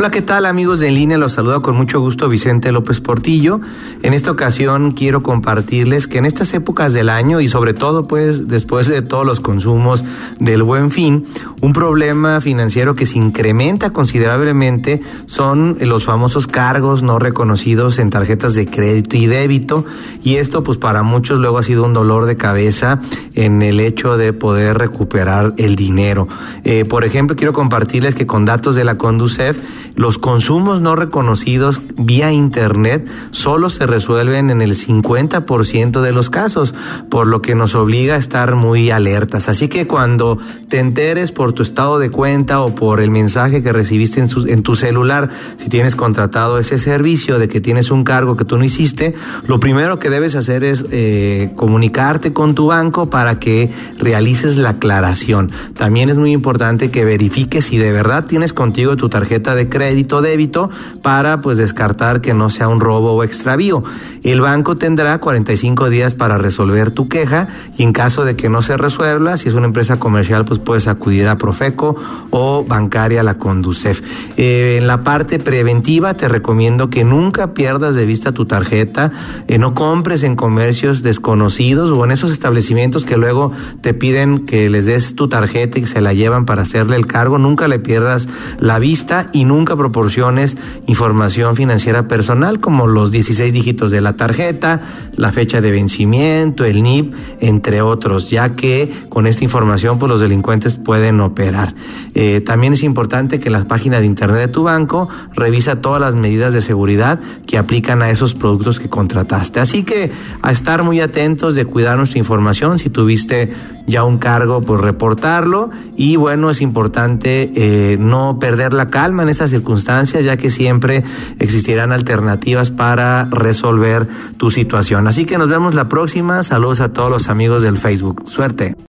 Hola, ¿qué tal amigos de En línea? Los saludo con mucho gusto Vicente López Portillo. En esta ocasión quiero compartirles que en estas épocas del año y sobre todo pues después de todos los consumos del buen fin, un problema financiero que se incrementa considerablemente son los famosos cargos no reconocidos en tarjetas de crédito y débito y esto pues para muchos luego ha sido un dolor de cabeza en el hecho de poder recuperar el dinero. Eh, por ejemplo, quiero compartirles que con datos de la Conducef los consumos no reconocidos vía Internet solo se resuelven en el 50% de los casos, por lo que nos obliga a estar muy alertas. Así que cuando te enteres por tu estado de cuenta o por el mensaje que recibiste en, tu celular, si tienes contratado ese servicio de que tienes un cargo que tú no hiciste, lo primero que debes hacer es eh, comunicarte con tu banco para que realices la aclaración. También es muy importante que verifiques si de verdad tienes contigo tu tarjeta de crédito débito para pues descartar que no sea un robo o extravío. El banco tendrá 45 días para resolver tu queja y en caso de que no se resuelva, si es una empresa comercial, pues puedes acudir a Profeco o bancaria la Conducef. Eh, en la parte preventiva te recomiendo que nunca pierdas de vista tu tarjeta, eh, no compres en comercios desconocidos o en esos establecimientos que luego te piden que les des tu tarjeta y se la llevan para hacerle el cargo, nunca le pierdas la vista y nunca nunca proporciones información financiera personal como los 16 dígitos de la tarjeta, la fecha de vencimiento, el NIP, entre otros, ya que con esta información pues, los delincuentes pueden operar. Eh, también es importante que la página de internet de tu banco revisa todas las medidas de seguridad que aplican a esos productos que contrataste. Así que a estar muy atentos de cuidar nuestra información. Si tuviste ya un cargo, pues reportarlo. Y bueno, es importante eh, no perder la calma en esas circunstancias, ya que siempre existirán alternativas para resolver tu situación. Así que nos vemos la próxima. Saludos a todos los amigos del Facebook. Suerte.